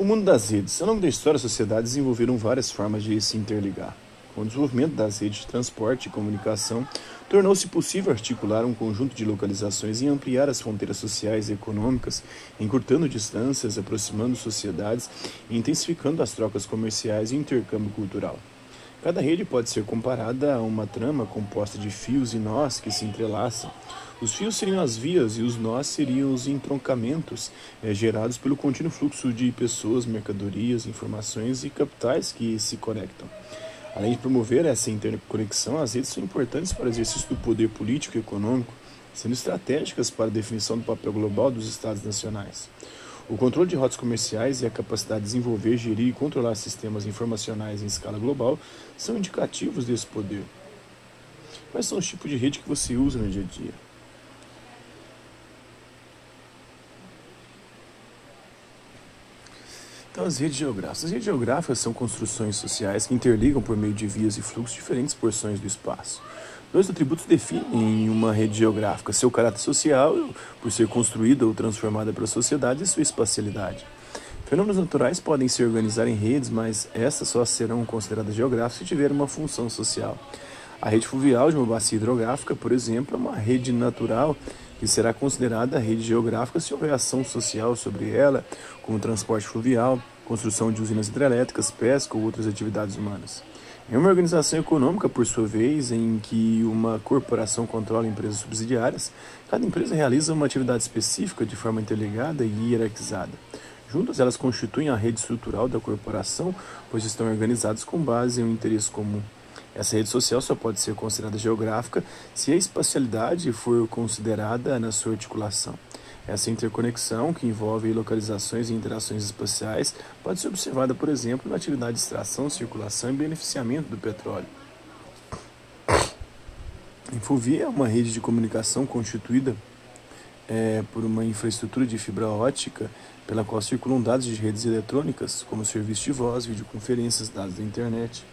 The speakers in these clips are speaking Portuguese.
O mundo das redes. Ao longo da história, as sociedades desenvolveram várias formas de se interligar. Com o desenvolvimento das redes de transporte e comunicação, tornou-se possível articular um conjunto de localizações e ampliar as fronteiras sociais e econômicas, encurtando distâncias, aproximando sociedades e intensificando as trocas comerciais e o intercâmbio cultural. Cada rede pode ser comparada a uma trama composta de fios e nós que se entrelaçam. Os fios seriam as vias e os nós seriam os entroncamentos é, gerados pelo contínuo fluxo de pessoas, mercadorias, informações e capitais que se conectam. Além de promover essa interconexão, as redes são importantes para o exercício do poder político e econômico, sendo estratégicas para a definição do papel global dos Estados nacionais. O controle de rotas comerciais e a capacidade de desenvolver, gerir e controlar sistemas informacionais em escala global são indicativos desse poder. Quais são os tipos de rede que você usa no dia a dia? Então, as redes geográficas. As redes geográficas são construções sociais que interligam por meio de vias e fluxos diferentes porções do espaço. Dois atributos definem uma rede geográfica: seu caráter social, por ser construída ou transformada pela sociedade, e sua espacialidade. Fenômenos naturais podem se organizar em redes, mas essas só serão consideradas geográficas se tiverem uma função social. A rede fluvial de uma bacia hidrográfica, por exemplo, é uma rede natural que será considerada rede geográfica se houver ação social sobre ela, como transporte fluvial, construção de usinas hidrelétricas, pesca ou outras atividades humanas. Em uma organização econômica, por sua vez, em que uma corporação controla empresas subsidiárias, cada empresa realiza uma atividade específica de forma interligada e hierarquizada. Juntas, elas constituem a rede estrutural da corporação, pois estão organizadas com base em um interesse comum. Essa rede social só pode ser considerada geográfica se a espacialidade for considerada na sua articulação. Essa interconexão, que envolve localizações e interações espaciais, pode ser observada, por exemplo, na atividade de extração, circulação e beneficiamento do petróleo. Infovia é uma rede de comunicação constituída é, por uma infraestrutura de fibra ótica pela qual circulam dados de redes eletrônicas, como serviço de voz, videoconferências, dados da internet.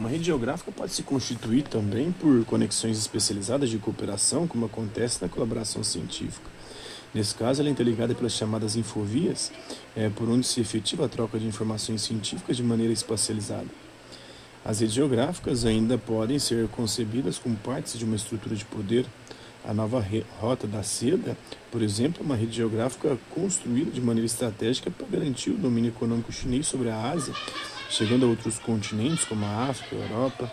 Uma rede geográfica pode se constituir também por conexões especializadas de cooperação, como acontece na colaboração científica. Nesse caso, ela é interligada pelas chamadas infovias, é, por onde se efetiva a troca de informações científicas de maneira espacializada. As redes geográficas ainda podem ser concebidas como partes de uma estrutura de poder. A nova Rota da Seda, por exemplo, é uma rede geográfica construída de maneira estratégica para garantir o domínio econômico chinês sobre a Ásia chegando a outros continentes como a África, a Europa.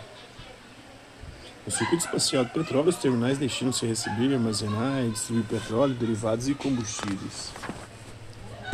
No circuito espacial do petróleo, os terminais destinam-se a receber, armazenar e distribuir petróleo, derivados e combustíveis.